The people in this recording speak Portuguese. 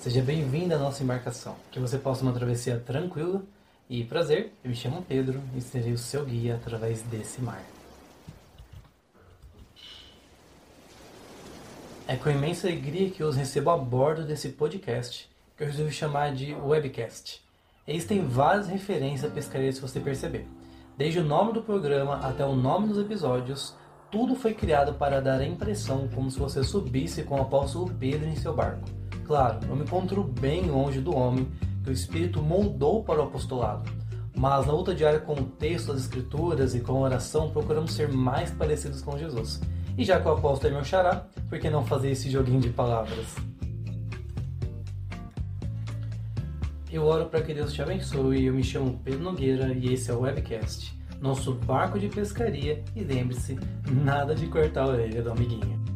Seja bem-vindo à nossa embarcação. Que você possa uma travessia tranquila e prazer. Eu me chamo Pedro e serei o seu guia através desse mar. É com imensa alegria que os recebo a bordo desse podcast, que eu resolvi chamar de webcast. Existem várias referências à pescaria se você perceber. Desde o nome do programa até o nome dos episódios, tudo foi criado para dar a impressão como se você subisse com o apóstolo Pedro em seu barco. Claro, eu me encontro bem longe do homem que o Espírito moldou para o apostolado. Mas na luta diária com o texto das Escrituras e com a oração, procuramos ser mais parecidos com Jesus. E já que o apóstolo é meu xará, por que não fazer esse joguinho de palavras? Eu oro para que Deus te abençoe. Eu me chamo Pedro Nogueira e esse é o Webcast, nosso barco de pescaria. E lembre-se, nada de cortar a orelha do amiguinho.